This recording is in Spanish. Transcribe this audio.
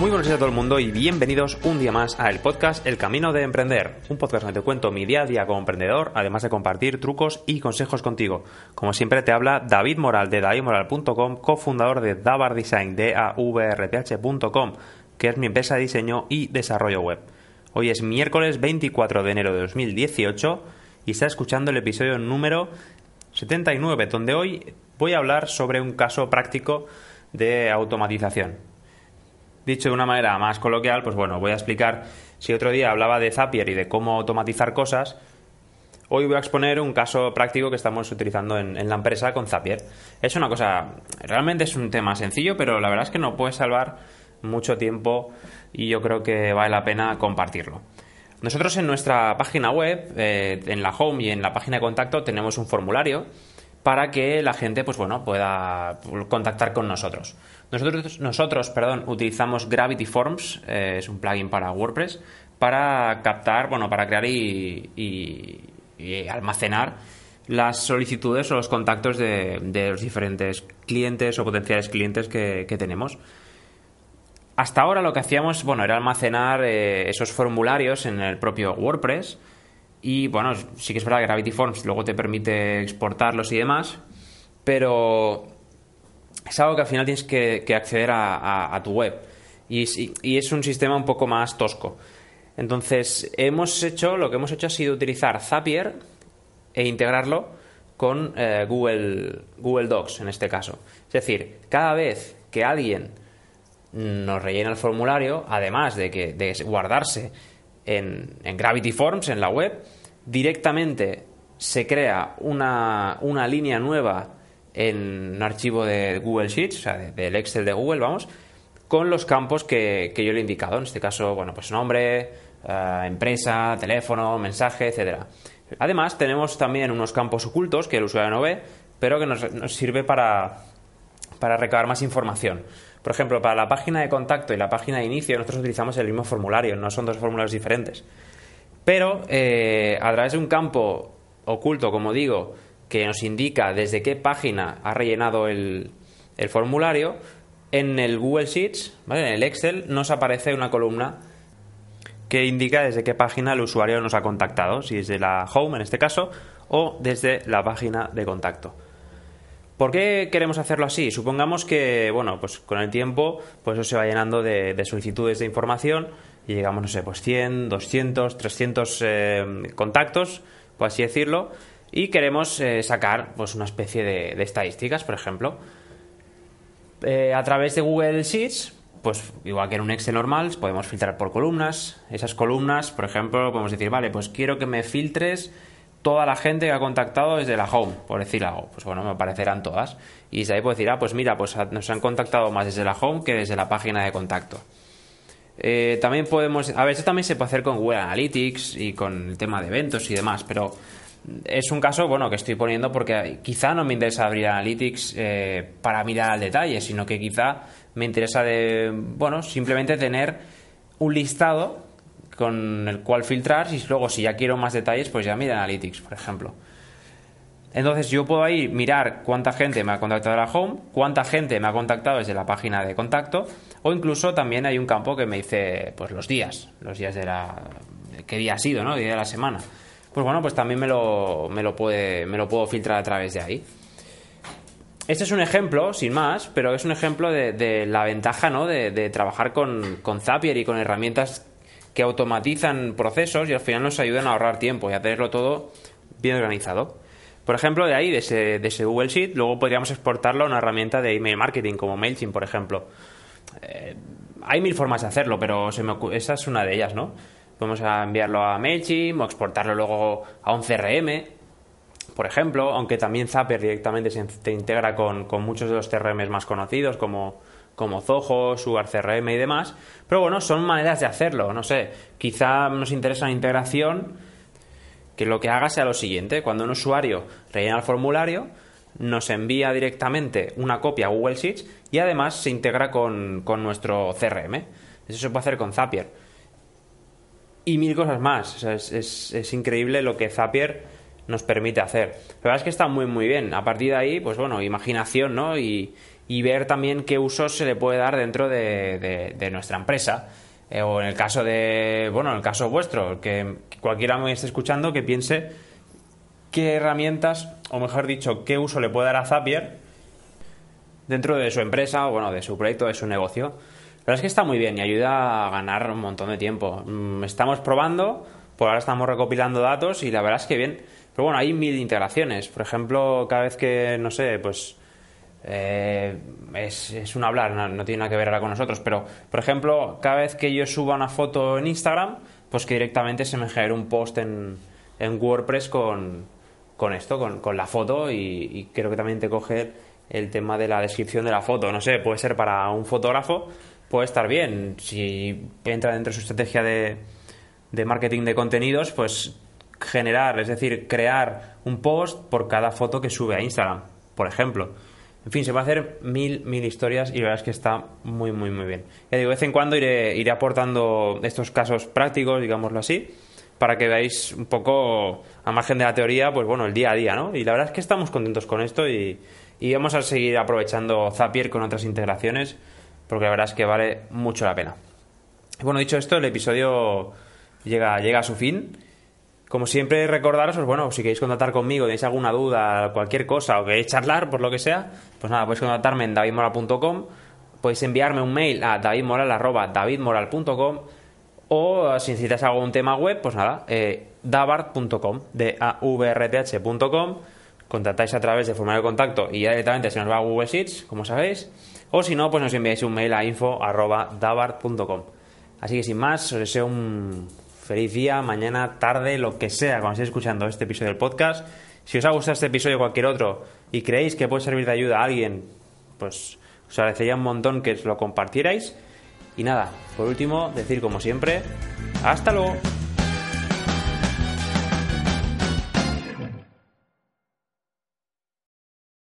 Muy buenos días a todo el mundo y bienvenidos un día más al podcast El Camino de Emprender, un podcast donde te cuento mi día a día como emprendedor, además de compartir trucos y consejos contigo. Como siempre te habla David Moral de davidmoral.com, cofundador de Davar Design, de avrth.com, que es mi empresa de diseño y desarrollo web. Hoy es miércoles 24 de enero de 2018 y está escuchando el episodio número 79, donde hoy voy a hablar sobre un caso práctico de automatización. Dicho de una manera más coloquial, pues bueno, voy a explicar, si otro día hablaba de Zapier y de cómo automatizar cosas, hoy voy a exponer un caso práctico que estamos utilizando en, la empresa con Zapier. Es una cosa, realmente es un tema sencillo, pero la verdad es que no puede salvar mucho tiempo y yo creo que vale la pena compartirlo. Nosotros en nuestra página web, eh, en la home y en la página de contacto, tenemos un formulario para que la gente pues bueno, pueda contactar con nosotros. Nosotros, nosotros perdón, utilizamos Gravity Forms, eh, es un plugin para WordPress, para captar, bueno, para crear y, almacenar las solicitudes o los contactos de, los diferentes clientes o potenciales clientes que, tenemos. Hasta ahora lo que hacíamos, bueno, era almacenar eh, esos formularios en el propio WordPress y bueno, sí que es verdad que Gravity Forms luego te permite exportarlos y demás, pero es algo que al final tienes que, acceder a, tu web. Y, es un sistema un poco más tosco. Entonces, hemos hecho, lo que hemos hecho ha sido utilizar Zapier e integrarlo con eh, Google, Google Docs en este caso. Es decir, cada vez que alguien nos rellena el formulario, además de que de guardarse en, Gravity Forms, en la web, directamente se crea una, línea nueva en un archivo de Google Sheets, o sea, del Excel de Google, vamos, con los campos que, yo le he indicado. En este caso, bueno, pues nombre, eh, empresa, teléfono, mensaje, etcétera. Además, tenemos también unos campos ocultos que el usuario no ve, pero que nos, nos sirve para, para recabar más información. Por ejemplo, para la página de contacto y la página de inicio nosotros utilizamos el mismo formulario, no son dos formularios diferentes. Pero eh, a través de un campo oculto, como digo, que nos indica desde qué página ha rellenado el, formulario, en el Google Sheets, en el Excel, nos aparece una columna que indica desde qué página el usuario nos ha contactado, si es de la home en este caso, o desde la página de contacto. ¿Por qué queremos hacerlo así? Supongamos que, bueno, pues con el tiempo, pues eso se va llenando de, solicitudes de información y llegamos, no sé, pues 100, 200, 300 contactos, por así decirlo, y queremos eh, sacar, pues una especie de, estadísticas, por ejemplo. Eh, a través de Google Sheets, pues igual que en un Excel normal, podemos filtrar por columnas. Esas columnas, por ejemplo, podemos decir, vale, pues quiero que me filtres toda la gente que ha contactado desde la home, por decir algo. Pues bueno, me aparecerán todas. Y de ahí puedo decir, ah, pues mira, pues nos han contactado más desde la home que desde la página de contacto. Eh, también podemos, a veces también se puede hacer con Google Analytics y con el tema de eventos y demás, pero es un caso, bueno, que estoy poniendo porque quizá no me interesa abrir Analytics eh, para mirar al detalle, sino que quizá me interesa de, bueno, simplemente tener un listado con el cual filtrar y luego si ya quiero más detalles pues ya mira Analytics, por ejemplo. Entonces yo puedo ahí mirar cuánta gente me ha contactado de la home, cuánta gente me ha contactado desde la página de contacto o incluso también hay un campo que me dice pues los días, los días de la qué día ha sido, ¿no? El día de la semana. Pues bueno, pues también me lo, me lo, puede, me lo puedo filtrar a través de ahí. Este es un ejemplo, sin más, pero es un ejemplo de, la ventaja ¿no? de, de trabajar con, con Zapier y con herramientas que automatizan procesos y al final nos ayudan a ahorrar tiempo y a tenerlo todo bien organizado. Por ejemplo, de ahí, de ese, Google Sheet, luego podríamos exportarlo a una herramienta de email marketing como MailChimp, por ejemplo. Eh, hay mil formas de hacerlo, pero esa es una de ellas, ¿no? Podemos enviarlo a MailChimp o exportarlo luego a un CRM, por ejemplo, aunque también Zapier directamente se integra con, con muchos de los CRMs más conocidos como como Zoho, Sugar CRM y demás. Pero bueno, son maneras de hacerlo, no sé. Quizá nos interesa una integración que lo que haga sea lo siguiente. Cuando un usuario rellena el formulario, nos envía directamente una copia a Google Sheets y además se integra con, nuestro CRM. Eso se puede hacer con Zapier. Y mil cosas más. es, increíble lo que Zapier nos permite hacer. La verdad es que está muy muy bien. A partir de ahí, pues bueno, imaginación, ¿no? Y, y ver también qué usos se le puede dar dentro de, de, nuestra empresa. Eh, o en el caso de, bueno, en el caso vuestro, que cualquiera me esté escuchando que piense qué herramientas, o mejor dicho, qué uso le puede dar a Zapier dentro de su empresa, o bueno, de su proyecto, de su negocio. La verdad es que está muy bien y ayuda a ganar un montón de tiempo. Mm, estamos probando, por ahora estamos recopilando datos y la verdad es que bien. Pero bueno, hay mil integraciones. Por ejemplo, cada vez que, no sé, pues eh, es, un hablar, no, tiene nada que ver ahora con nosotros, pero por ejemplo, cada vez que yo suba una foto en Instagram, pues que directamente se me genere un post en, WordPress con, esto, con, la foto y, creo que también te coge el tema de la descripción de la foto. No sé, puede ser para un fotógrafo, puede estar bien. Si entra dentro de su estrategia de, de marketing de contenidos, pues generar, es decir, crear un post por cada foto que sube a Instagram, por ejemplo. En fin, se va a hacer mil, mil historias y la verdad es que está muy, muy, muy bien. Ya digo, de vez en cuando iré, iré aportando estos casos prácticos, digámoslo así, para que veáis un poco, a margen de la teoría, pues bueno, el día a día, ¿no? Y la verdad es que estamos contentos con esto y, y vamos a seguir aprovechando Zapier con otras integraciones, porque la verdad es que vale mucho la pena. Bueno, dicho esto, el episodio llega, llega a su fin. Como siempre, recordaros, pues bueno, si queréis contactar conmigo, tenéis alguna duda, cualquier cosa, o queréis charlar, por lo que sea, pues nada, podéis contactarme en davidmoral.com, podéis enviarme un mail a davidmoral.davidmoral.com o si necesitáis algún tema web, pues nada, eh, davart.com, d a v r t h.com, contactáis a través de formulario de contacto y ya directamente se nos va a Google Sheets, como sabéis, o si no, pues nos enviáis un mail a info.davart.com. Así que sin más, os deseo un feliz día, mañana, tarde, lo que sea, cuando estéis escuchando este episodio del podcast. Si os ha gustado este episodio o cualquier otro y creéis que puede servir de ayuda a alguien, pues os agradecería un montón que lo compartierais. Y nada, por último, decir como siempre, hasta luego.